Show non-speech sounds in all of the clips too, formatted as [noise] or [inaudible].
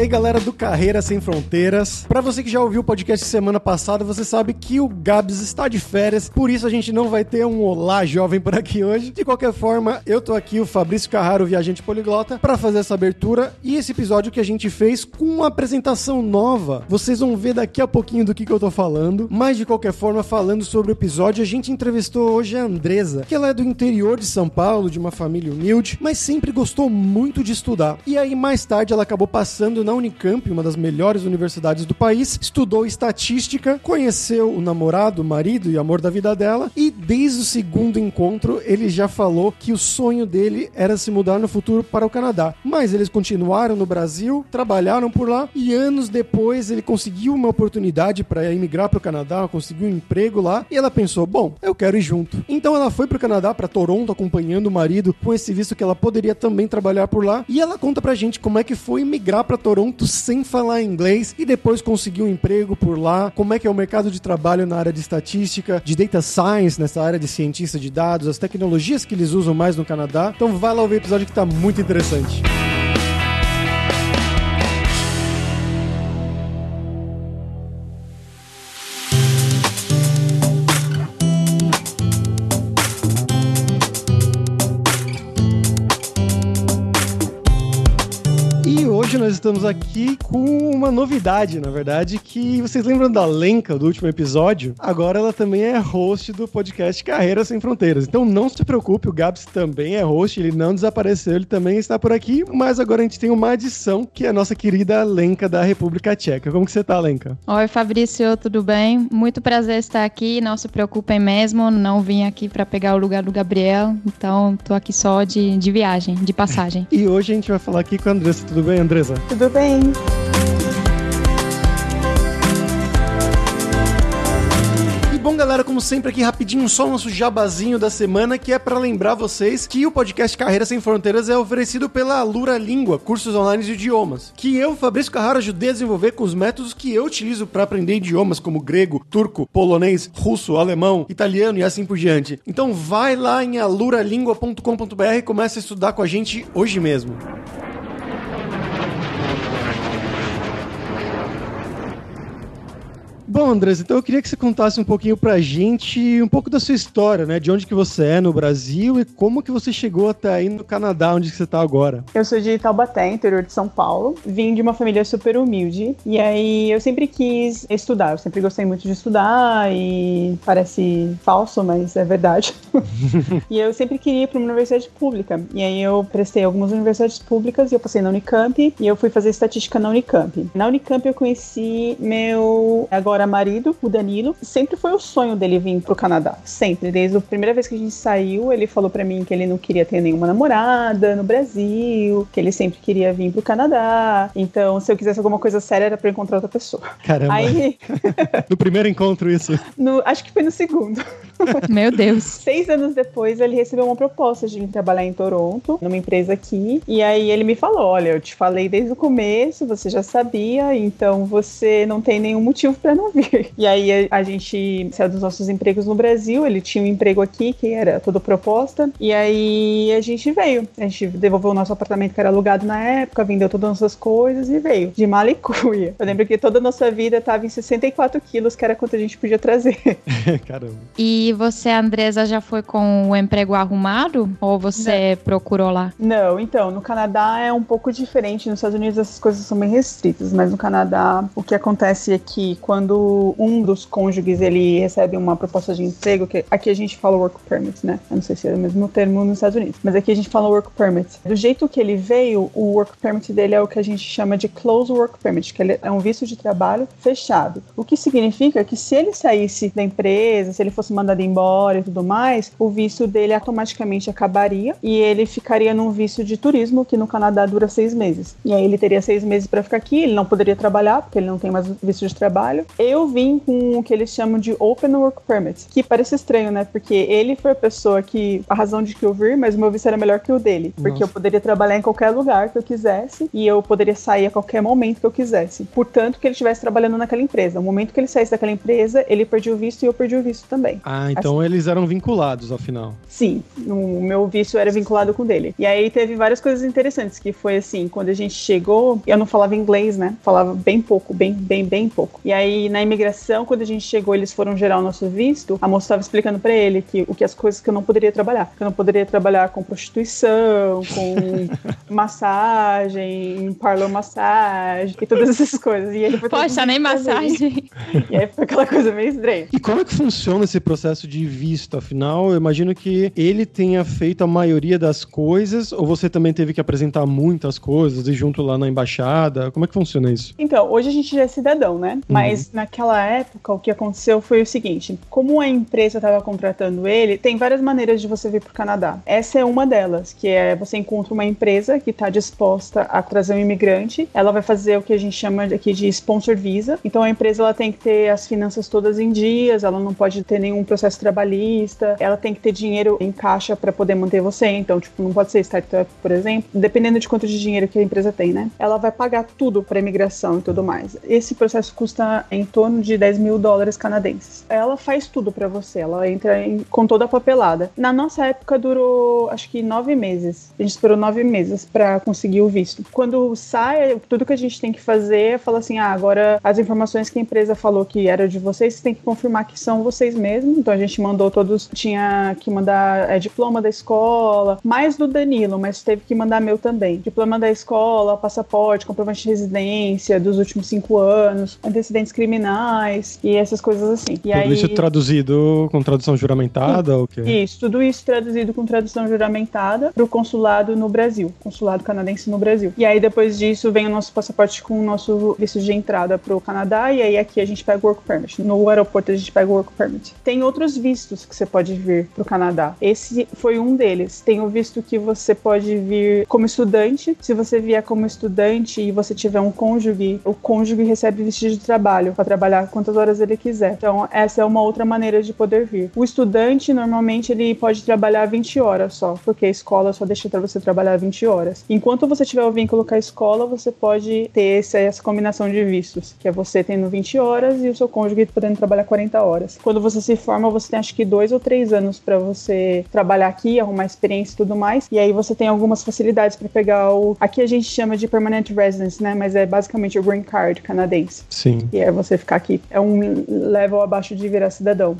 aí, galera do Carreira Sem Fronteiras. Para você que já ouviu o podcast semana passada, você sabe que o Gabs está de férias, por isso a gente não vai ter um Olá Jovem por aqui hoje. De qualquer forma, eu tô aqui, o Fabrício Carraro, viajante poliglota, para fazer essa abertura e esse episódio que a gente fez com uma apresentação nova. Vocês vão ver daqui a pouquinho do que, que eu tô falando, mas de qualquer forma, falando sobre o episódio, a gente entrevistou hoje a Andresa, que ela é do interior de São Paulo, de uma família humilde, mas sempre gostou muito de estudar. E aí, mais tarde, ela acabou passando na Unicamp, uma das melhores universidades do país, estudou estatística, conheceu o namorado, o marido e amor da vida dela, e desde o segundo encontro ele já falou que o sonho dele era se mudar no futuro para o Canadá. Mas eles continuaram no Brasil, trabalharam por lá e anos depois ele conseguiu uma oportunidade para emigrar para o Canadá, conseguiu um emprego lá e ela pensou: bom, eu quero ir junto. Então ela foi para o Canadá, para Toronto, acompanhando o marido com esse visto que ela poderia também trabalhar por lá. E ela conta pra gente como é que foi migrar para Toronto sem falar inglês e depois conseguir um emprego por lá, como é que é o mercado de trabalho na área de estatística, de data science, nessa área de cientista de dados, as tecnologias que eles usam mais no Canadá. Então vai lá ouvir o episódio que tá muito interessante. hoje nós estamos aqui com uma novidade, na verdade, que vocês lembram da Lenka do último episódio? Agora ela também é host do podcast Carreira Sem Fronteiras. Então não se preocupe, o Gabs também é host, ele não desapareceu, ele também está por aqui, mas agora a gente tem uma adição, que é a nossa querida Lenka da República Tcheca. Como que você tá, Lenka? Oi, Fabrício, tudo bem? Muito prazer estar aqui, não se preocupem mesmo, não vim aqui para pegar o lugar do Gabriel, então tô aqui só de, de viagem, de passagem. e hoje a gente vai falar aqui com a Andressa, tudo bem, Andressa? Tudo bem. bom, galera, como sempre aqui rapidinho, só o nosso jabazinho da semana, que é para lembrar vocês que o podcast Carreira Sem Fronteiras é oferecido pela Lura Língua, cursos online de idiomas, que eu, Fabrício Carraro, ajudei a desenvolver com os métodos que eu utilizo para aprender idiomas como grego, turco, polonês, russo, alemão, italiano e assim por diante. Então vai lá em aluralingua.com.br e comece a estudar com a gente hoje mesmo. Bom, Andrés, então eu queria que você contasse um pouquinho pra gente um pouco da sua história, né? De onde que você é no Brasil e como que você chegou até aí no Canadá, onde que você tá agora. Eu sou de Taubaté, interior de São Paulo. Vim de uma família super humilde e aí eu sempre quis estudar. Eu sempre gostei muito de estudar e parece falso, mas é verdade. [laughs] e eu sempre queria ir para uma universidade pública. E aí eu prestei algumas universidades públicas e eu passei na Unicamp e eu fui fazer estatística na Unicamp. Na Unicamp eu conheci meu agora agora marido, o Danilo, sempre foi o sonho dele vir pro Canadá. Sempre. Desde a primeira vez que a gente saiu, ele falou para mim que ele não queria ter nenhuma namorada no Brasil, que ele sempre queria vir pro Canadá. Então, se eu quisesse alguma coisa séria, era pra encontrar outra pessoa. Caramba. Aí... [laughs] no primeiro encontro, isso? No, acho que foi no segundo. [laughs] Meu Deus. Seis anos depois, ele recebeu uma proposta de vir trabalhar em Toronto, numa empresa aqui. E aí ele me falou: Olha, eu te falei desde o começo, você já sabia, então você não tem nenhum motivo para não vir. E aí a, a gente saiu dos nossos empregos no Brasil, ele tinha um emprego aqui, que era toda proposta. E aí a gente veio. A gente devolveu o nosso apartamento que era alugado na época, vendeu todas as nossas coisas e veio. De malicuia. [laughs] Eu lembro que toda a nossa vida estava em 64 quilos, que era quanto a gente podia trazer. [laughs] Caramba. E você, Andresa, já foi com o emprego arrumado? Ou você Não. procurou lá? Não, então, no Canadá é um pouco diferente. Nos Estados Unidos essas coisas são bem restritas, mas no Canadá o que acontece é que quando um dos cônjuges ele recebe uma proposta de emprego, que aqui a gente fala work permit, né? Eu não sei se é o mesmo termo nos Estados Unidos, mas aqui a gente fala work permit. Do jeito que ele veio, o work permit dele é o que a gente chama de close work permit, que é um visto de trabalho fechado. O que significa que se ele saísse da empresa, se ele fosse mandado embora e tudo mais, o visto dele automaticamente acabaria e ele ficaria num visto de turismo que no Canadá dura seis meses. E aí ele teria seis meses para ficar aqui, ele não poderia trabalhar porque ele não tem mais visto de trabalho. E eu vim com o que eles chamam de Open Work Permit, que parece estranho, né? Porque ele foi a pessoa que, a razão de que eu vir, mas o meu visto era melhor que o dele. Porque Nossa. eu poderia trabalhar em qualquer lugar que eu quisesse e eu poderia sair a qualquer momento que eu quisesse. Portanto, que ele estivesse trabalhando naquela empresa. No momento que ele saísse daquela empresa, ele perdia o visto e eu perdi o visto também. Ah, então eles eram vinculados, afinal. Sim, o meu visto era vinculado com o dele. E aí teve várias coisas interessantes, que foi assim, quando a gente chegou, eu não falava inglês, né? Falava bem pouco, bem, bem, bem pouco. E aí na imigração, quando a gente chegou, eles foram gerar o nosso visto, a moça estava explicando pra ele que o que as coisas que eu não poderia trabalhar. Que eu não poderia trabalhar com prostituição, com [laughs] massagem, parlor massagem e todas essas coisas. E ele foi Poxa, nem massagem. E aí foi aquela coisa meio estranha. E como é que funciona esse processo de visto? Afinal, eu imagino que ele tenha feito a maioria das coisas, ou você também teve que apresentar muitas coisas e junto lá na embaixada? Como é que funciona isso? Então, hoje a gente já é cidadão, né? Mas naquela época, o que aconteceu foi o seguinte: como a empresa estava contratando ele, tem várias maneiras de você vir para o Canadá. Essa é uma delas, que é você encontra uma empresa que está disposta a trazer um imigrante. Ela vai fazer o que a gente chama aqui de sponsor visa. Então a empresa ela tem que ter as finanças todas em dias, ela não pode ter nenhum processo trabalhista, ela tem que ter dinheiro em caixa para poder manter você. Então, tipo, não pode ser startup, por exemplo, dependendo de quanto de dinheiro que a empresa tem, né? Ela vai pagar tudo para imigração e tudo mais. Esse processo custa em torno de 10 mil dólares canadenses. Ela faz tudo para você, ela entra em- com toda a papelada. Na nossa época durou, acho que nove meses. A gente esperou nove meses para conseguir o visto. Quando sai, tudo que a gente tem que fazer é falar assim: ah, agora as informações que a empresa falou que era de vocês, têm que confirmar que são vocês mesmos. Então a gente mandou todos, tinha que mandar é, diploma da escola, mais do Danilo, mas teve que mandar meu também. Diploma da escola, passaporte, comprovante de residência dos últimos cinco anos, antecedentes criminais e essas coisas assim. E Tudo aí... isso traduzido com tradução juramentada ou o quê? Isso, tudo isso traduzido com tradução juramentada para o consulado no Brasil, consulado canadense no Brasil. E aí depois disso vem o nosso passaporte com o nosso visto de entrada para o Canadá e aí aqui a gente pega o work permit. No aeroporto a gente pega o work permit. Tem outros vistos que você pode vir para o Canadá. Esse foi um deles. Tem o visto que você pode vir como estudante. Se você vier como estudante e você tiver um cônjuge, o cônjuge recebe visto de trabalho para trabalhar quantas horas ele quiser. Então essa é uma outra maneira de poder vir. O estudante normalmente ele pode trabalhar 20 horas só, porque a escola só deixa para você trabalhar 20 horas. Enquanto você tiver o vínculo com a escola, você pode ter essa, essa combinação de vistos, que é você tendo 20 horas e o seu cônjuge podendo trabalhar 40 horas. Quando você se forma, você tem acho que dois ou três anos para você trabalhar aqui, arrumar experiência e tudo mais. E aí você tem algumas facilidades para pegar o. Aqui a gente chama de permanent residence, né? Mas é basicamente o green card canadense. Sim. E é você ficar aqui. É um level abaixo de virar cidadão.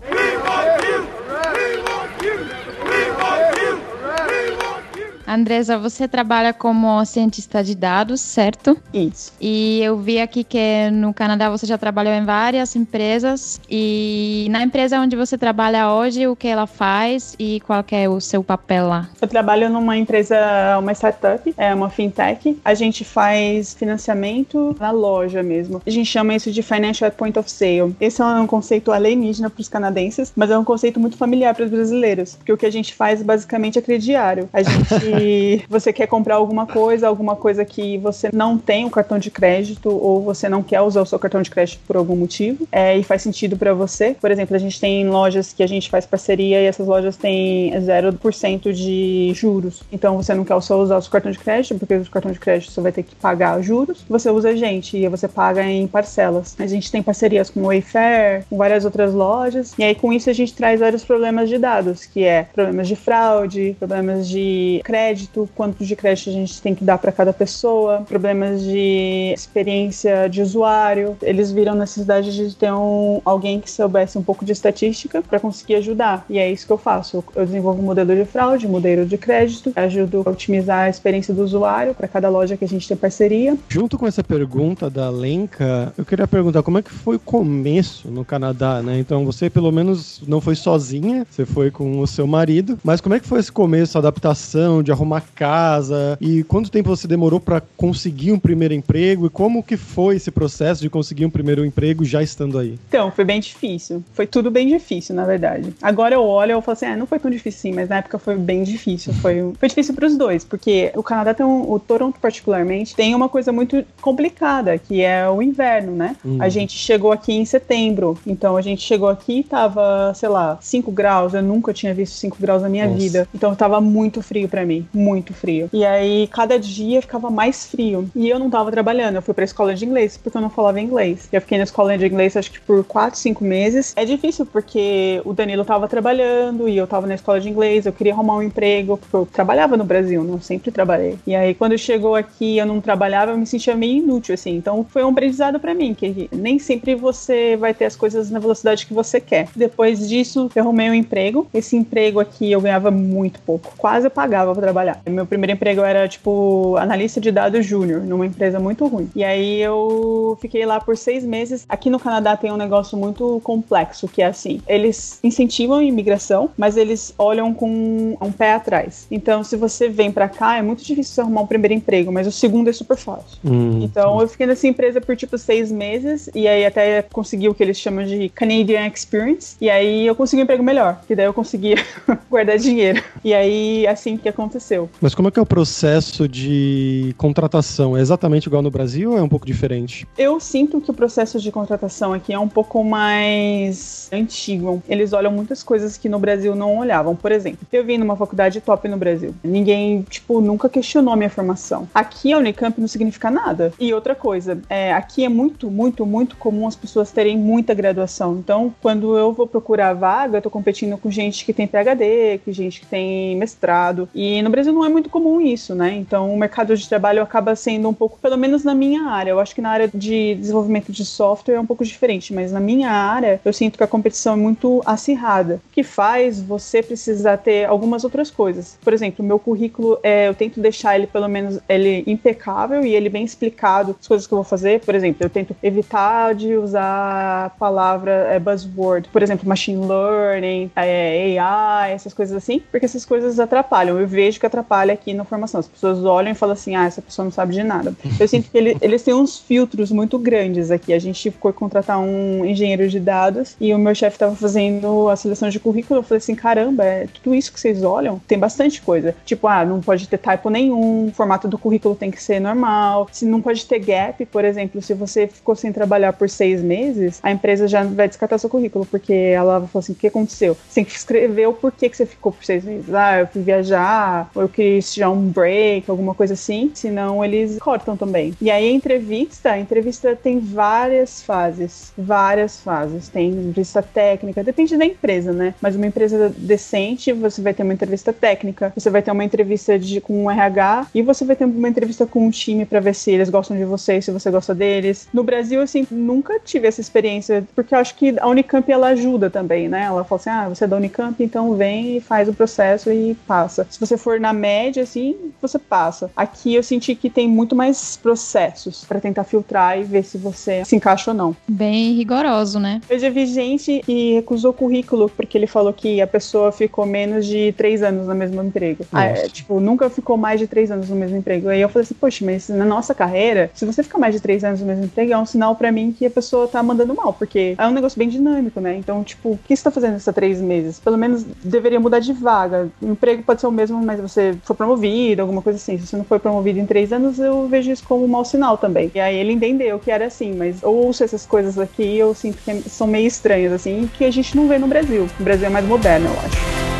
Andresa, você trabalha como cientista de dados, certo? Isso. E eu vi aqui que no Canadá você já trabalhou em várias empresas. E na empresa onde você trabalha hoje, o que ela faz e qual que é o seu papel lá? Eu trabalho numa empresa, uma startup, é uma fintech. A gente faz financiamento na loja mesmo. A gente chama isso de financial at point of sale. Esse é um conceito alienígena para os canadenses, mas é um conceito muito familiar para os brasileiros, porque o que a gente faz basicamente é crediário. A gente, você quer comprar alguma coisa, alguma coisa que você não tem o cartão de crédito ou você não quer usar o seu cartão de crédito por algum motivo, é, e faz sentido para você. Por exemplo, a gente tem lojas que a gente faz parceria e essas lojas têm 0% de juros. Então você não quer só usar o seu cartão de crédito, porque o cartão de crédito você vai ter que pagar juros. Você usa a gente e você paga em parcelas. A gente tem parcerias com o Wayfair, com várias outras lojas, e aí com isso a gente traz vários problemas de dados, que é problemas de fraude, problemas de crédito, quanto de crédito a gente tem que dar para cada pessoa, problemas de experiência de usuário. Eles viram necessidade de ter um, alguém que soubesse um pouco de estatística para conseguir ajudar. E é isso que eu faço. Eu desenvolvo um modelo de fraude, modelo de crédito, ajudo a otimizar a experiência do usuário para cada loja que a gente tem parceria. Junto com essa pergunta da Lenka, eu queria perguntar como é que foi o começo no Canadá, né? Então você pelo menos não foi sozinha, você foi com o seu marido, mas como é que foi esse começo, a adaptação de arrumar casa? E quanto tempo você demorou para conseguir um primeiro emprego? E como que foi esse processo de conseguir um primeiro emprego já estando aí? Então, foi bem difícil. Foi tudo bem difícil, na verdade. Agora eu olho e falo assim, ah, não foi tão difícil sim, mas na época foi bem difícil. Foi, foi difícil para os dois, porque o Canadá tem um, o Toronto particularmente tem uma coisa muito complicada, que é o inverno, né? Uhum. A gente chegou aqui em setembro, então a gente chegou aqui e tava, sei lá, 5 graus. Eu nunca tinha visto 5 graus na minha Nossa. vida. Então tava muito frio para mim, muito frio. E aí cada dia ficava mais frio. E eu não tava trabalhando, eu fui pra escola de inglês porque eu não falava inglês. Eu fiquei na escola de inglês acho que por 4, 5 meses. É difícil porque o Danilo tava trabalhando e eu tava na escola de inglês, eu queria arrumar um emprego, porque eu trabalhava no Brasil, não sempre trabalhei. E aí quando chegou aqui eu não trabalhava, eu me sentia meio inútil assim. Então foi um aprendizado para mim, que nem sempre você vai ter as coisas na velocidade que você quer. Depois disso, eu arrumei um emprego. Esse emprego aqui eu ganhava muito pouco, quase eu pagava para trabalhar. Meu primeiro emprego era tipo analista de dados júnior, numa empresa muito ruim. E aí eu fiquei lá por seis meses. Aqui no Canadá tem um negócio muito complexo, que é assim: eles incentivam a imigração, mas eles olham com um pé atrás. Então, se você vem para cá, é muito difícil você arrumar um primeiro emprego, mas o segundo é super fácil. Hum, então, eu fiquei nessa empresa por tipo seis meses, e aí até consegui o que eles chamam de Canadian Experience, e aí eu consegui um emprego melhor, e daí eu conseguia [laughs] guardar dinheiro. E aí, assim que aconteceu. Mas como é que é o processo de contratação? É exatamente igual no Brasil ou é um pouco diferente? Eu sinto que o processo de contratação aqui é um pouco mais antigo. Eles olham muitas coisas que no Brasil não olhavam. Por exemplo, eu vim numa faculdade top no Brasil. Ninguém, tipo, nunca questionou a minha formação. Aqui a Unicamp não significa nada. E outra coisa, é, aqui é muito, muito, muito comum as pessoas terem muita graduação. Então, quando eu vou procurar vaga, eu tô competindo com gente que tem PhD, com gente que tem mestrado. E no Brasil não é muito comum isso, né? Então, o mercado de trabalho acaba sendo um pouco, pelo menos na minha área. Eu acho que na área de desenvolvimento de software é um pouco diferente, mas na minha área eu sinto que a competição é muito acirrada, que faz você precisar ter algumas outras coisas. Por exemplo, o meu currículo, é, eu tento deixar ele pelo menos ele impecável e ele bem explicado as coisas que eu vou fazer. Por exemplo, eu tento evitar de usar a palavra é, buzzword, por exemplo, machine learning, é, AI, essas coisas assim, porque essas coisas atrapalham. Eu vejo que atrapalha aqui na formação. As pessoas olham e falam assim, ah, essa pessoa não sabe de nada. Eu sinto que ele, eles têm uns filtros muito grandes aqui. A gente foi contratar um engenheiro de dados e o meu chefe estava fazendo a seleção de currículo. Eu falei assim, caramba, é tudo isso que vocês olham? Tem bastante coisa. Tipo, ah, não pode ter typo nenhum, o formato do currículo tem que ser normal. Se não pode ter gap, por exemplo, se você ficou sem trabalhar por seis meses, a empresa já vai descartar seu currículo, porque ela vai falar assim, o que aconteceu? Você tem que escrever o porquê que você ficou por seis meses. Ah, eu fui viajar, ou eu quis tirar um break, alguma coisa assim. Senão eles cortam também. E aí a entrevista, a entrevista tem várias fases. Várias fases. Tem entrevista técnica, depende da empresa, né? Mas uma empresa decente, você vai ter uma entrevista técnica, você vai ter uma entrevista de, com um RH e você vai ter uma entrevista com um time para ver se eles gostam de você, se você gosta deles. No Brasil, assim, nunca tive essa experiência, porque eu acho que a Unicamp ela ajuda também, né? Ela fala assim: ah, você é da Unicamp, então vem e faz o processo e passa. Se você for na média, assim, você passa. Aqui eu senti que tem muito mais processos para tentar filtrar e ver se você se encaixa ou não. Bem rigoroso, né? Eu já vi gente que recusou currículo porque ele falou que a pessoa ficou menos de três anos no mesmo emprego. Ah, é, tipo, nunca ficou mais de três anos no mesmo emprego. Aí eu falei assim, poxa, mas na nossa carreira, se você ficar mais de três anos no mesmo emprego, é um sinal para mim que a pessoa tá mandando mal, porque é um negócio bem dinâmico, né? Então, tipo, o que você tá fazendo esses três meses? Pelo menos deveria mudar de vaga. O emprego pode ser o mesmo, mas você foi promovido, alguma coisa assim. Se você não foi promovido em três anos, eu vejo isso como um mau sinal também. E aí ele entendeu que era assim, mas ouço essas coisas aqui eu sinto que são meio estranhas, assim, que a gente não vê no Brasil. O Brasil é mais moderno, eu acho.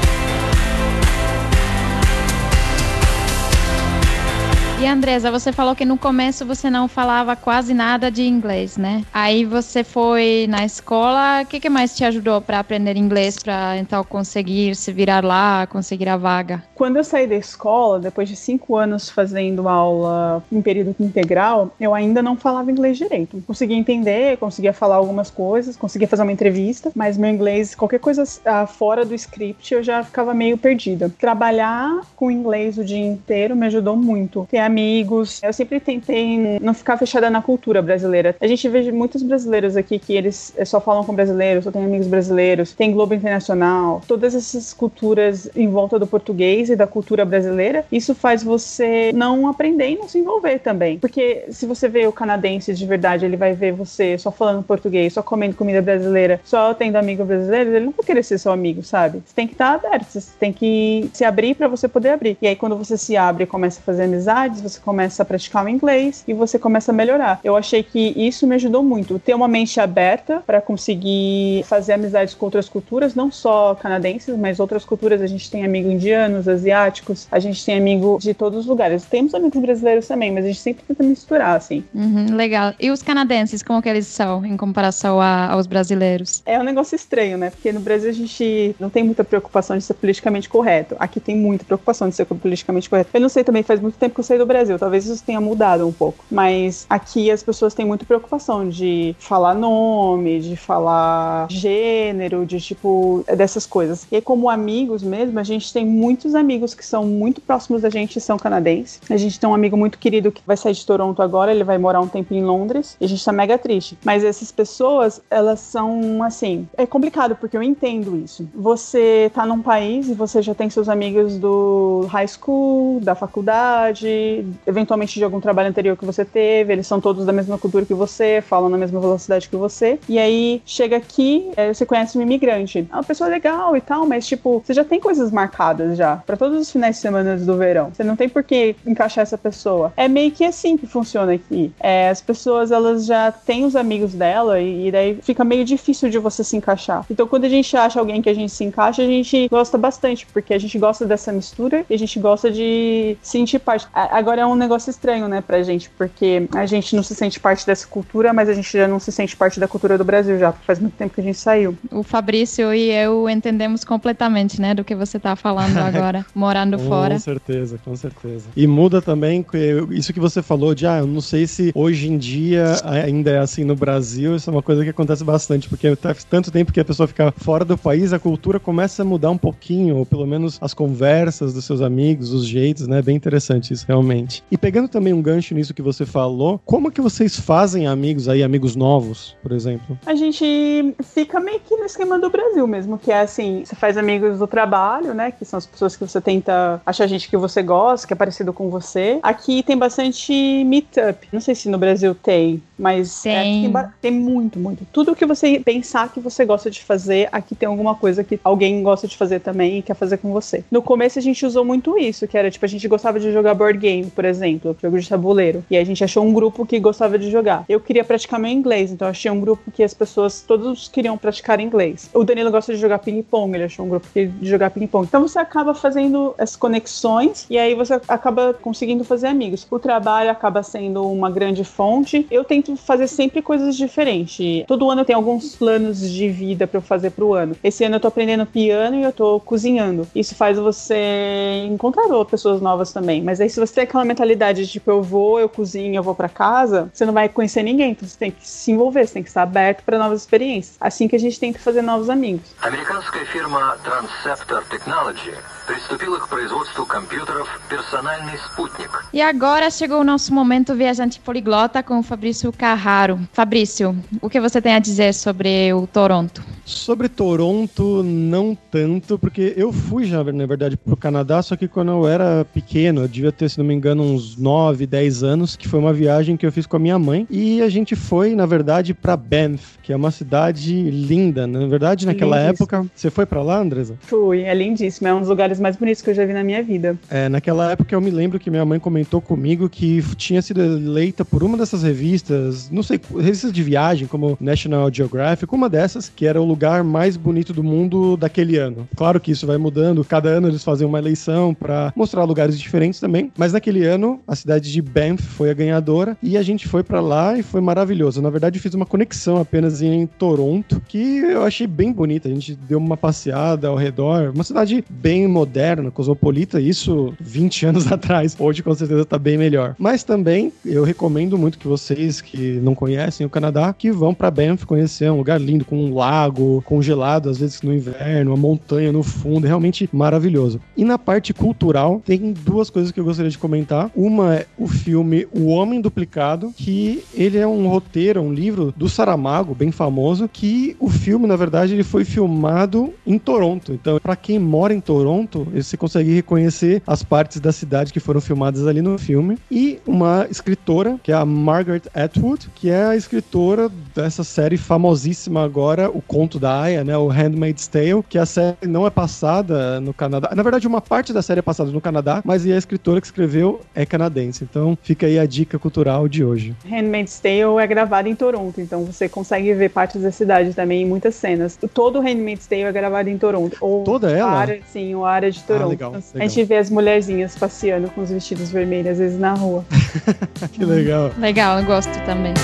E Andresa, você falou que no começo você não falava quase nada de inglês, né? Aí você foi na escola, o que, que mais te ajudou para aprender inglês, para então conseguir se virar lá, conseguir a vaga? Quando eu saí da escola, depois de cinco anos fazendo aula em período integral, eu ainda não falava inglês direito. Conseguia entender, conseguia falar algumas coisas, conseguia fazer uma entrevista, mas meu inglês, qualquer coisa ah, fora do script, eu já ficava meio perdida. Trabalhar com inglês o dia inteiro me ajudou muito. Ter amigos. Eu sempre tentei não ficar fechada na cultura brasileira. A gente vê muitos brasileiros aqui que eles só falam com brasileiros, só tem amigos brasileiros, tem Globo Internacional, todas essas culturas em volta do português e da cultura brasileira. Isso faz você não aprender e não se envolver também. Porque se você vê o canadense de verdade, ele vai ver você só falando português, só comendo comida brasileira, só tendo amigo brasileiro, ele não vai querer ser seu amigo, sabe? Você tem que estar aberto, você tem que se abrir para você poder abrir. E aí, quando você se abre e começa a fazer amizades, você começa a praticar o inglês e você começa a melhorar. Eu achei que isso me ajudou muito. Ter uma mente aberta para conseguir fazer amizades com outras culturas, não só canadenses, mas outras culturas. A gente tem amigos indianos, asiáticos, a gente tem amigo de todos os lugares. Temos amigos brasileiros também, mas a gente sempre tenta misturar, assim. Uhum, legal. E os canadenses, como que eles são em comparação a, aos brasileiros? É um negócio estranho, né? Porque no Brasil a gente não tem muita preocupação de ser politicamente correto. Aqui tem muita preocupação de ser politicamente correto. Eu não sei também, faz muito tempo que eu saí do Brasil, talvez isso tenha mudado um pouco. Mas aqui as pessoas têm muita preocupação de falar nome, de falar gênero, de tipo, dessas coisas. E como amigos mesmo, a gente tem muitos amigos que são muito próximos da gente e são canadenses. A gente tem um amigo muito querido que vai sair de Toronto agora, ele vai morar um tempo em Londres, e a gente tá mega triste. Mas essas pessoas, elas são assim, é complicado porque eu entendo isso. Você tá num país e você já tem seus amigos do high school, da faculdade, eventualmente de algum trabalho anterior que você teve, eles são todos da mesma cultura que você, falam na mesma velocidade que você. E aí chega aqui, é, você conhece um imigrante. É uma pessoa legal e tal, mas tipo, você já tem coisas marcadas já para todos os finais de semana do verão. Você não tem por que encaixar essa pessoa. É meio que assim que funciona aqui. É, as pessoas elas já têm os amigos dela e, e daí fica meio difícil de você se encaixar. Então quando a gente acha alguém que a gente se encaixa, a gente gosta bastante, porque a gente gosta dessa mistura e a gente gosta de sentir parte. Agora é um negócio estranho, né, pra gente, porque a gente não se sente parte dessa cultura, mas a gente já não se sente parte da cultura do Brasil já, porque faz muito tempo que a gente saiu. O Fabrício e eu entendemos completamente, né, do que você tá falando [laughs] agora, morando com fora. Com certeza, com certeza. E muda também isso que você falou de, ah, eu não sei se hoje em dia ainda é assim no Brasil, isso é uma coisa que acontece bastante, porque faz tanto tempo que a pessoa fica fora do país, a cultura começa a mudar um pouquinho, ou pelo menos as conversas dos seus amigos, os jeitos, né? Bem interessante isso, realmente. E pegando também um gancho nisso que você falou, como que vocês fazem amigos aí, amigos novos, por exemplo? A gente fica meio que no esquema do Brasil mesmo, que é assim, você faz amigos do trabalho, né? Que são as pessoas que você tenta achar gente que você gosta, que é parecido com você. Aqui tem bastante meetup. Não sei se no Brasil tem, mas tem, é, tem, tem, muito, muito. Tudo que você pensar que você gosta de fazer, aqui tem alguma coisa que alguém gosta de fazer também e quer fazer com você. No começo a gente usou muito isso, que era tipo, a gente gostava de jogar board game, por exemplo, jogo de tabuleiro. E a gente achou um grupo que gostava de jogar. Eu queria praticar meu inglês, então achei um grupo que as pessoas, todos queriam praticar inglês. O Danilo gosta de jogar ping-pong, ele achou um grupo que de jogar ping-pong. Então você acaba fazendo as conexões e aí você acaba conseguindo fazer amigos. O trabalho acaba sendo uma grande fonte. Eu tento fazer sempre coisas diferentes. Todo ano eu tenho alguns planos de vida para eu fazer pro ano. Esse ano eu tô aprendendo piano e eu tô cozinhando. Isso faz você encontrar pessoas novas também. Mas aí se você aquela mentalidade de tipo, eu vou, eu cozinho, eu vou para casa, você não vai conhecer ninguém. Então você tem que se envolver, você tem que estar aberto para novas experiências. Assim que a gente tem que fazer novos amigos. Американская фирма Transceptor Technology приступила к производству компьютеров «Персональный спутник». E agora chegou o nosso momento viajante poliglota com o Fabrício Carraro. Fabrício, o que você tem a dizer sobre o Toronto? Sobre Toronto, não tanto, porque eu fui já, na verdade, pro Canadá, só que quando eu era pequeno, eu devia ter, se não me engano, uns 9, 10 anos, que foi uma viagem que eu fiz com a minha mãe, e a gente foi, na verdade, para Banff, que é uma cidade linda. Na verdade, naquela lindíssimo. época, você foi para lá, Andresa? Fui, é lindíssimo, é um dos lugares mais bonitos que eu já vi na minha vida. É, naquela época eu me lembro que minha mãe comentou comigo que tinha sido eleita por uma dessas revistas, não sei, revistas de viagem, como National Geographic, uma dessas, que era o lugar mais bonito do mundo daquele ano. Claro que isso vai mudando, cada ano eles fazem uma eleição para mostrar lugares diferentes também, mas naquele ano a cidade de Banff foi a ganhadora e a gente foi para lá e foi maravilhoso. Na verdade, eu fiz uma conexão apenas em Toronto, que eu achei bem bonita. A gente deu uma passeada ao redor, uma cidade bem moderna, cosmopolita, isso 20 [laughs] anos atrás. Hoje com certeza tá bem melhor. Mas também eu recomendo muito que vocês que não conhecem o Canadá, que vão para Banff conhecer um lugar lindo com um lago, congelado, às vezes no inverno, a montanha no fundo, é realmente maravilhoso. E na parte cultural, tem duas coisas que eu gostaria de comentar. Uma é o filme O Homem Duplicado, que ele é um roteiro, um livro do Saramago, bem famoso, que o filme, na verdade, ele foi filmado em Toronto. Então, para quem mora em Toronto, você consegue reconhecer as partes da cidade que foram filmadas ali no filme. E uma escritora, que é a Margaret Atwood, que é a escritora dessa série famosíssima agora, O Conto da Aya, né, o Handmaid's Tale, que a série não é passada no Canadá. Na verdade, uma parte da série é passada no Canadá, mas a escritora que escreveu é canadense. Então, fica aí a dica cultural de hoje. Handmaid's Tale é gravado em Toronto, então você consegue ver partes da cidade também em muitas cenas. Todo o Handmaid's Tale é gravado em Toronto. Ou Toda ela? A área, sim, a área de Toronto. Ah, legal, legal. A gente vê as mulherzinhas passeando com os vestidos vermelhos, às vezes, na rua. [laughs] que legal. Legal, eu gosto também.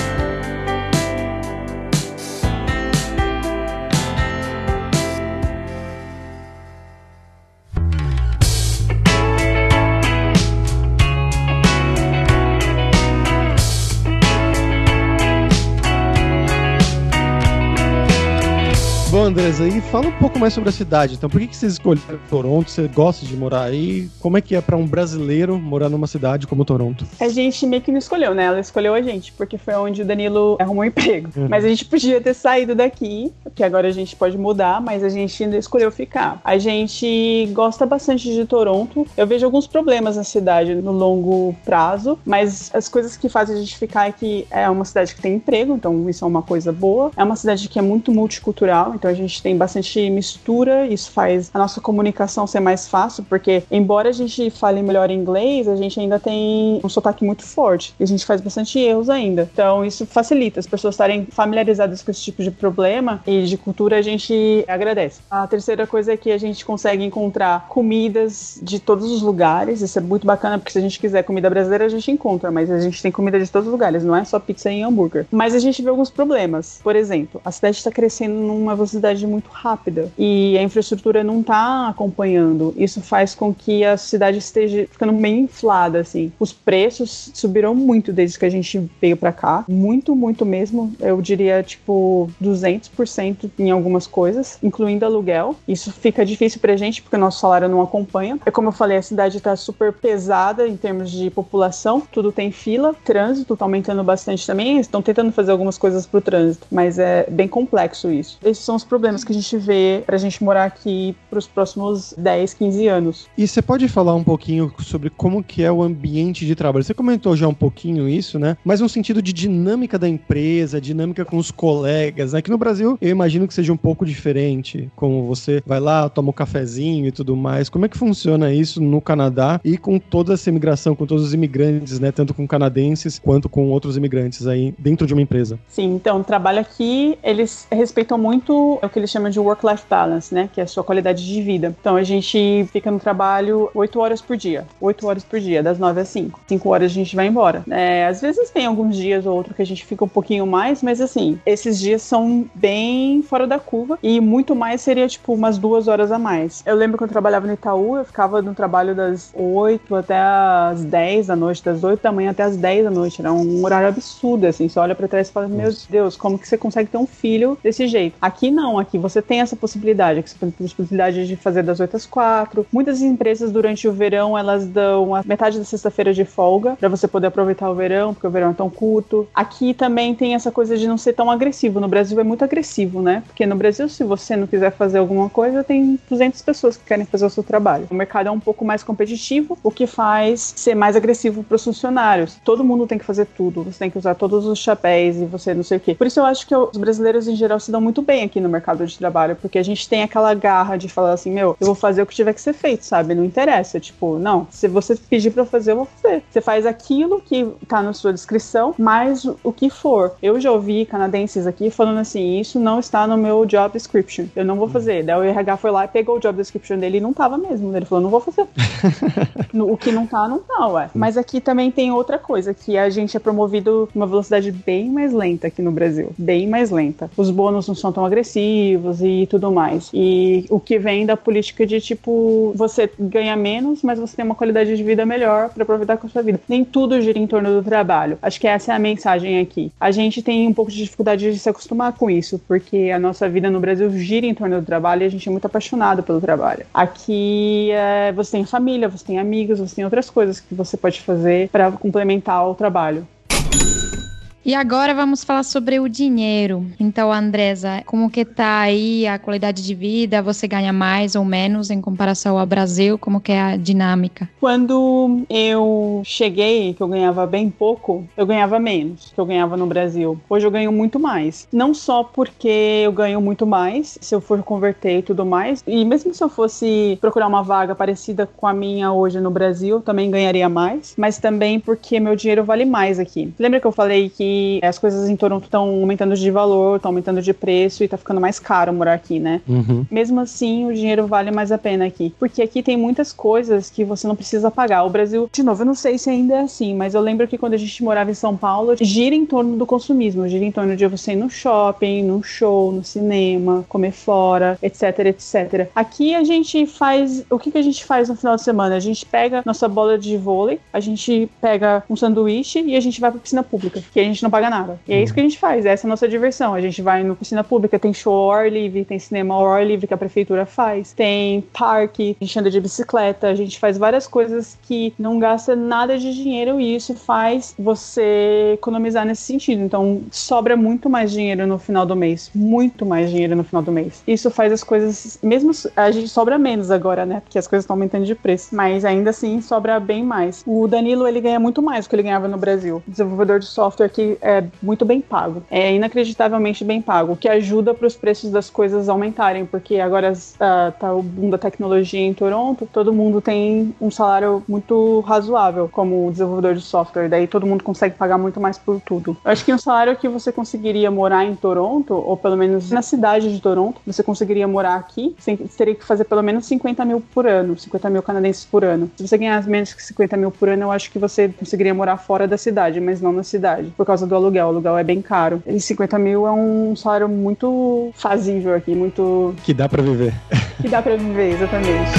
Bom, Andresa, e fala um pouco mais sobre a cidade. Então, por que, que vocês escolheram Toronto? Você gosta de morar aí? Como é que é para um brasileiro morar numa cidade como Toronto? A gente meio que não escolheu, né? Ela escolheu a gente, porque foi onde o Danilo arrumou um emprego. Uhum. Mas a gente podia ter saído daqui, que agora a gente pode mudar, mas a gente ainda escolheu ficar. A gente gosta bastante de Toronto. Eu vejo alguns problemas na cidade no longo prazo, mas as coisas que fazem a gente ficar é que é uma cidade que tem emprego, então isso é uma coisa boa. É uma cidade que é muito multicultural, então a gente tem bastante mistura, isso faz a nossa comunicação ser mais fácil, porque embora a gente fale melhor inglês, a gente ainda tem um sotaque muito forte, e a gente faz bastante erros ainda. Então isso facilita as pessoas estarem familiarizadas com esse tipo de problema e de cultura a gente agradece. A terceira coisa é que a gente consegue encontrar comidas de todos os lugares, isso é muito bacana, porque se a gente quiser comida brasileira, a gente encontra, mas a gente tem comida de todos os lugares, não é só pizza e hambúrguer. Mas a gente vê alguns problemas. Por exemplo, a cidade está crescendo numa velocidade muito rápida e a infraestrutura não está acompanhando. Isso faz com que a cidade esteja ficando meio inflada, assim. Os preços subiram muito desde que a gente veio para cá, muito, muito mesmo. Eu diria tipo 200% em algumas coisas, incluindo aluguel. Isso fica difícil pra gente porque o nosso salário não acompanha. É como eu falei, a cidade está super pesada em termos de população, tudo tem fila, trânsito está aumentando bastante também. Estão tentando fazer algumas coisas pro trânsito, mas é bem complexo isso. Esses são os problemas que a gente vê pra gente morar aqui pros próximos 10, 15 anos. E você pode falar um pouquinho sobre como que é o ambiente de trabalho? Você comentou já um pouquinho isso, né? Mas no sentido de dinâmica da empresa, dinâmica com os colegas. Aqui no Brasil, eu imagino que seja um pouco diferente. Como você vai lá, toma um cafezinho e tudo mais. Como é que funciona isso no Canadá e com toda essa imigração, com todos os imigrantes, né? Tanto com canadenses quanto com outros imigrantes aí dentro de uma empresa? Sim, então, trabalho aqui, eles respeitam muito o que eles chamam de work-life balance, né? Que é a sua qualidade de vida. Então, a gente fica no trabalho 8 horas por dia. 8 horas por dia, das 9 às 5. 5 horas a gente vai embora. É, às vezes tem alguns dias ou outro que a gente fica um pouquinho mais, mas assim, esses dias são bem fora da curva e muito mais seria tipo umas duas horas a mais. Eu lembro que eu trabalhava no Itaú, eu ficava no trabalho das 8 até as 10 da noite, das 8 da manhã até as 10 da noite. Era um horário absurdo, assim. Você olha pra trás e fala, meu Deus, como que você consegue ter um filho desse jeito? Aqui não, aqui você tem essa possibilidade, você tem a possibilidade de fazer das 8 às 4. Muitas empresas durante o verão, elas dão a metade da sexta-feira de folga para você poder aproveitar o verão, porque o verão é tão curto. Aqui também tem essa coisa de não ser tão agressivo. No Brasil é muito agressivo, né? Porque no Brasil, se você não quiser fazer alguma coisa, tem 200 pessoas que querem fazer o seu trabalho. O mercado é um pouco mais competitivo, o que faz ser mais agressivo para os funcionários. Todo mundo tem que fazer tudo, você tem que usar todos os chapéus e você não sei o quê. Por isso eu acho que os brasileiros em geral se dão muito bem aqui no mercado de trabalho, porque a gente tem aquela garra de falar assim, meu, eu vou fazer o que tiver que ser feito, sabe? Não interessa, tipo, não, se você pedir para fazer, eu vou fazer. Você faz aquilo que tá na sua descrição, mais o que for. Eu já ouvi canadenses aqui falando assim, isso não está no meu job description, eu não vou fazer. Daí o RH foi lá e pegou o job description dele e não tava mesmo. Ele falou, não vou fazer. [laughs] o que não tá, não tá, ué. Mas aqui também tem outra coisa, que a gente é promovido uma velocidade bem mais lenta aqui no Brasil. Bem mais lenta. Os bônus não são tão agressivos e tudo mais. E o que vem da política de tipo, você ganha menos, mas você tem uma qualidade de vida melhor para aproveitar com a sua vida. Nem tudo gira em torno do trabalho. Acho que essa é a mensagem aqui. A gente tem um pouco de dificuldade de se acostumar com isso, porque a nossa vida no Brasil gira em torno do trabalho e a gente é muito apaixonado pelo trabalho. Aqui é, você tem família, você tem amigos, você tem outras coisas que você pode fazer para complementar o trabalho. E agora vamos falar sobre o dinheiro. Então, Andresa, como que tá aí a qualidade de vida? Você ganha mais ou menos em comparação ao Brasil? Como que é a dinâmica? Quando eu cheguei, que eu ganhava bem pouco, eu ganhava menos que eu ganhava no Brasil. Hoje eu ganho muito mais. Não só porque eu ganho muito mais, se eu for converter e tudo mais, e mesmo se eu fosse procurar uma vaga parecida com a minha hoje no Brasil, também ganharia mais, mas também porque meu dinheiro vale mais aqui. Lembra que eu falei que as coisas em Toronto estão aumentando de valor, estão aumentando de preço e tá ficando mais caro morar aqui, né? Uhum. Mesmo assim, o dinheiro vale mais a pena aqui. Porque aqui tem muitas coisas que você não precisa pagar. O Brasil, de novo, eu não sei se ainda é assim, mas eu lembro que quando a gente morava em São Paulo, gira em torno do consumismo, gira em torno de você ir no shopping, no show, no cinema, comer fora, etc, etc. Aqui a gente faz. O que, que a gente faz no final de semana? A gente pega nossa bola de vôlei, a gente pega um sanduíche e a gente vai pra piscina pública, que a gente não paga nada. E é isso que a gente faz, essa é a nossa diversão. A gente vai no piscina pública, tem show ao ar livre, tem cinema ao ar livre que a prefeitura faz, tem parque, a gente anda de bicicleta, a gente faz várias coisas que não gasta nada de dinheiro e isso faz você economizar nesse sentido. Então, sobra muito mais dinheiro no final do mês, muito mais dinheiro no final do mês. Isso faz as coisas, mesmo a gente sobra menos agora, né? Porque as coisas estão aumentando de preço, mas ainda assim sobra bem mais. O Danilo, ele ganha muito mais do que ele ganhava no Brasil. desenvolvedor de software que é muito bem pago. É inacreditavelmente bem pago, o que ajuda para os preços das coisas aumentarem, porque agora uh, tá o boom da tecnologia em Toronto, todo mundo tem um salário muito razoável como desenvolvedor de software, daí todo mundo consegue pagar muito mais por tudo. Eu acho que um salário que você conseguiria morar em Toronto, ou pelo menos na cidade de Toronto, você conseguiria morar aqui, teria que fazer pelo menos 50 mil por ano, 50 mil canadenses por ano. Se você ganhasse menos que 50 mil por ano, eu acho que você conseguiria morar fora da cidade, mas não na cidade, por causa do aluguel. O aluguel é bem caro. E 50 mil é um salário muito fazível aqui, muito. Que dá para viver. Que dá para viver, exatamente.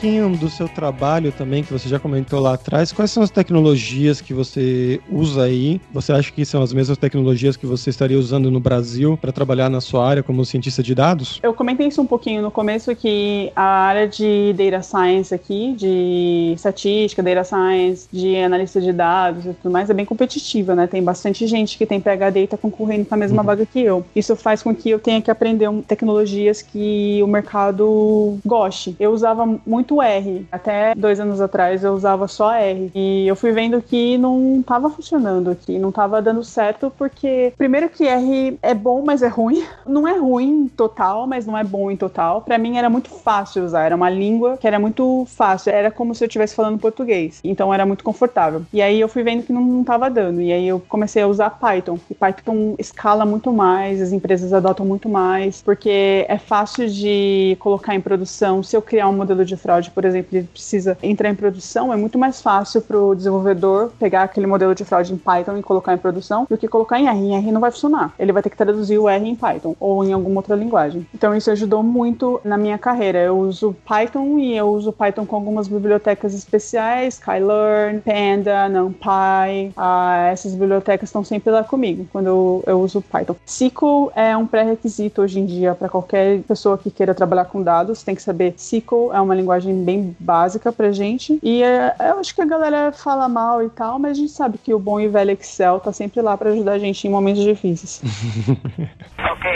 Pouquinho do seu trabalho também, que você já comentou lá atrás. Quais são as tecnologias que você usa aí? Você acha que são as mesmas tecnologias que você estaria usando no Brasil para trabalhar na sua área como cientista de dados? Eu comentei isso um pouquinho no começo, que a área de data science aqui, de estatística, data science, de analista de dados e tudo mais, é bem competitiva, né? Tem bastante gente que tem PhD e tá concorrendo com a mesma uhum. vaga que eu. Isso faz com que eu tenha que aprender tecnologias que o mercado goste. Eu usava muito R. Até dois anos atrás eu usava só R. E eu fui vendo que não tava funcionando aqui, não tava dando certo, porque primeiro que R é bom, mas é ruim. [laughs] Não é ruim total, mas não é bom em total. Para mim era muito fácil usar, era uma língua que era muito fácil, era como se eu estivesse falando português. Então era muito confortável. E aí eu fui vendo que não, não tava dando. E aí eu comecei a usar Python. E Python escala muito mais, as empresas adotam muito mais, porque é fácil de colocar em produção. Se eu criar um modelo de fraude, por exemplo, ele precisa entrar em produção, é muito mais fácil para o desenvolvedor pegar aquele modelo de fraude em Python e colocar em produção do que colocar em R. Em R não vai funcionar. Ele vai ter que traduzir o R em Python ou em alguma outra linguagem. Então isso ajudou muito na minha carreira. Eu uso Python e eu uso Python com algumas bibliotecas especiais, Skylern, Panda, NumPy. Ah, essas bibliotecas estão sempre lá comigo quando eu, eu uso Python. SQL é um pré-requisito hoje em dia para qualquer pessoa que queira trabalhar com dados. Tem que saber SQL é uma linguagem bem básica pra gente. E é, eu acho que a galera fala mal e tal, mas a gente sabe que o bom e velho Excel tá sempre lá para ajudar a gente em momentos difíceis. [laughs] ok,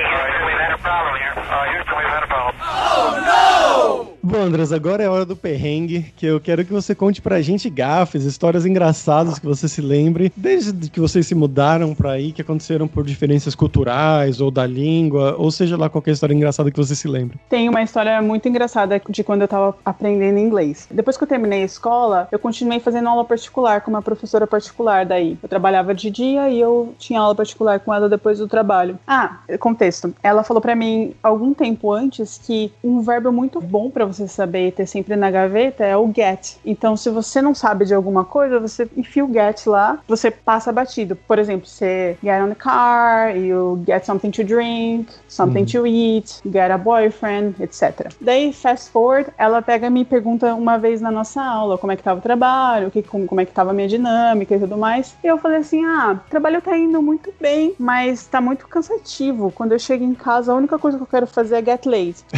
we've had a problem here. Uh, Houston, we've had a problem. Oh, no! Bom, Andres, agora é a hora do perrengue, que eu quero que você conte pra gente gafes, histórias engraçadas que você se lembre, desde que vocês se mudaram pra aí, que aconteceram por diferenças culturais ou da língua, ou seja lá qualquer história engraçada que você se lembre. Tem uma história muito engraçada de quando eu tava aprendendo inglês. Depois que eu terminei a escola, eu continuei fazendo aula particular com uma professora particular daí. Eu trabalhava de dia e eu tinha aula particular com ela depois do trabalho. Ah, contexto. Ela falou para mim algum tempo antes que um verbo muito bom para você saber ter sempre na gaveta é o get. Então, se você não sabe de alguma coisa, você enfia o get lá, você passa batido. Por exemplo, você get on the car, you get something to drink, something to eat, get a boyfriend, etc. Daí, fast forward, ela pega e me pergunta uma vez na nossa aula como é que tava o trabalho, que, como, como é que tava a minha dinâmica e tudo mais. E eu falei assim: ah, o trabalho tá indo muito bem, mas tá muito cansativo. Quando eu chego em casa, a única coisa que eu quero fazer é get late. [laughs]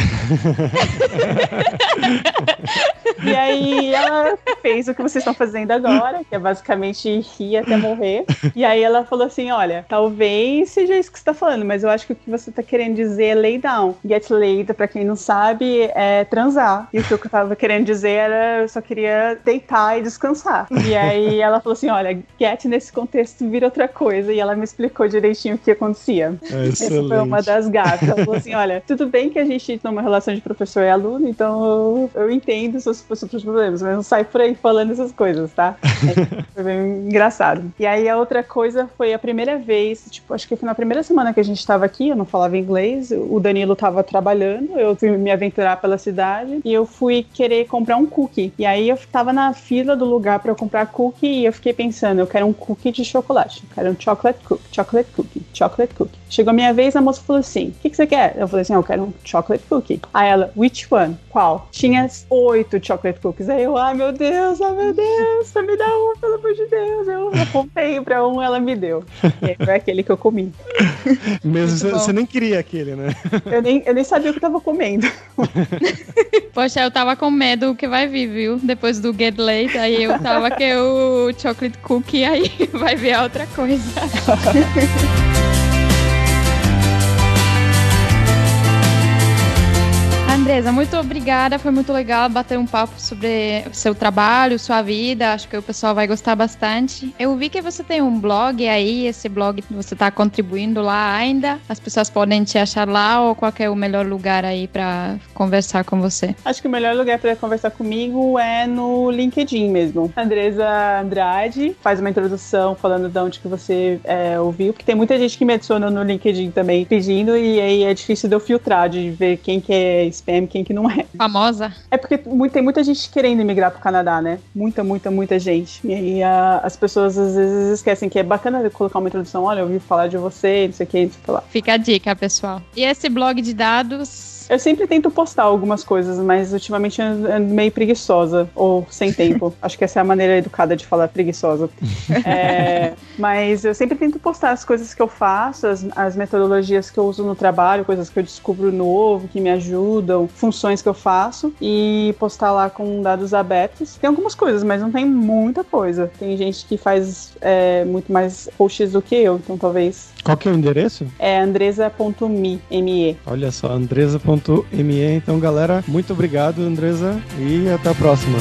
e aí ela fez o que vocês estão fazendo agora, que é basicamente rir até morrer. E aí ela falou assim: olha, talvez seja isso que você tá falando, mas eu acho que o que você tá querendo dizer é lay down. Get laid, pra quem não sabe, é transar. E o que eu tava querendo dizer era eu só queria deitar e descansar. E aí [laughs] ela falou assim: olha, get nesse contexto vira outra coisa. E ela me explicou direitinho o que acontecia. Essa foi uma das gatas. Ela falou assim: olha, tudo bem que a gente tem uma relação de professor e aluno, então eu, eu entendo seus, seus problemas, mas não sai por aí falando essas coisas, tá? [laughs] Foi bem engraçado. E aí a outra coisa foi a primeira vez, tipo, acho que foi na primeira semana que a gente tava aqui, eu não falava inglês, o Danilo tava trabalhando, eu fui me aventurar pela cidade e eu fui querer comprar um cookie. E aí eu tava na fila do lugar para comprar cookie e eu fiquei pensando, eu quero um cookie de chocolate, eu quero um chocolate cookie, chocolate cookie, chocolate cookie. Chegou a minha vez, a moça falou assim: O que, que você quer? Eu falei assim: Eu quero um chocolate cookie. Aí ela, which one? Qual? Tinha oito chocolate cookies. Aí eu, ai meu Deus, ai meu Deus, só me dá um, pelo amor de Deus. Eu apontei pra um, ela me deu. E foi aquele que eu comi. [laughs] Mesmo você nem queria aquele, né? Eu nem, eu nem sabia o que eu tava comendo. [laughs] Poxa, eu tava com medo que vai vir, viu? Depois do Get Late, aí eu tava que o chocolate cookie, aí [laughs] vai vir a outra coisa. [laughs] Andresa, muito obrigada. Foi muito legal bater um papo sobre o seu trabalho, sua vida. Acho que o pessoal vai gostar bastante. Eu vi que você tem um blog aí, esse blog você está contribuindo lá ainda. As pessoas podem te achar lá ou qual é o melhor lugar aí para conversar com você? Acho que o melhor lugar para conversar comigo é no LinkedIn mesmo. Andresa Andrade faz uma introdução falando de onde que você é, ouviu, porque tem muita gente que me adiciona no LinkedIn também pedindo e aí é difícil de eu filtrar, de ver quem que é spam, quem que não é. Famosa? É porque tem muita gente querendo emigrar pro Canadá, né? Muita, muita, muita gente. E aí a, as pessoas às vezes esquecem que é bacana colocar uma introdução, olha, eu ouvi falar de você, não sei o que, não sei o que lá. Fica a dica, pessoal. E esse blog de dados eu sempre tento postar algumas coisas, mas ultimamente eu ando meio preguiçosa, ou sem tempo. [laughs] Acho que essa é a maneira educada de falar preguiçosa. [laughs] É, mas eu sempre tento postar as coisas que eu faço, as, as, metodologias que eu uso no trabalho, coisas que eu descubro novo, que me ajudam, funções que eu faço, e postar lá com dados abertos. Tem algumas coisas, mas não tem muita coisa. Tem gente que faz é, muito mais posts do que eu, então talvez qual que é o endereço? É andresa.me, M-E. Olha só, andresa.me. Então, galera, muito obrigado, Andresa, e até a próxima.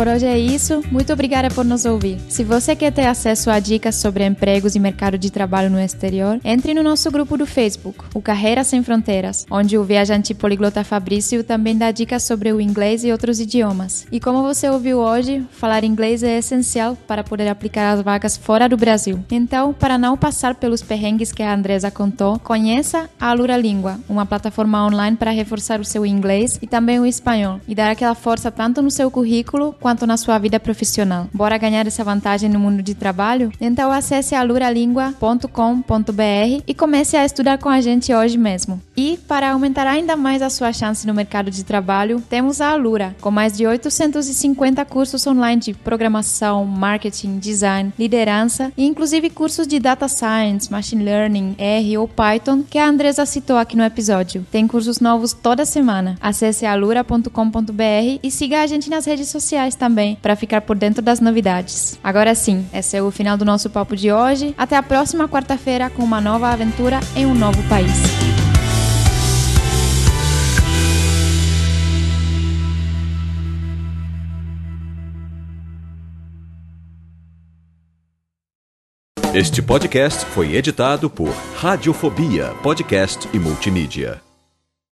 Por hoje é isso. Muito obrigada por nos ouvir. Se você quer ter acesso a dicas sobre empregos e mercado de trabalho no exterior, entre no nosso grupo do Facebook, o Carreira Sem Fronteiras, onde o viajante poliglota Fabrício também dá dicas sobre o inglês e outros idiomas. E como você ouviu hoje, falar inglês é essencial para poder aplicar as vagas fora do Brasil. Então, para não passar pelos perrengues que a Andresa contou, conheça a Alura Língua, uma plataforma online para reforçar o seu inglês e também o espanhol, e dar aquela força tanto no seu currículo quanto na sua vida profissional. Bora ganhar essa vantagem no mundo de trabalho? Então acesse aluralingua.com.br e comece a estudar com a gente hoje mesmo. E para aumentar ainda mais a sua chance no mercado de trabalho, temos a Alura, com mais de 850 cursos online de programação, marketing, design, liderança e inclusive cursos de data science, machine learning, R ou Python que a Andresa citou aqui no episódio. Tem cursos novos toda semana. Acesse alura.com.br e siga a gente nas redes sociais também, para ficar por dentro das novidades. Agora sim, esse é o final do nosso papo de hoje. Até a próxima quarta-feira com uma nova aventura em um novo país. Este podcast foi editado por Radiofobia, podcast e multimídia.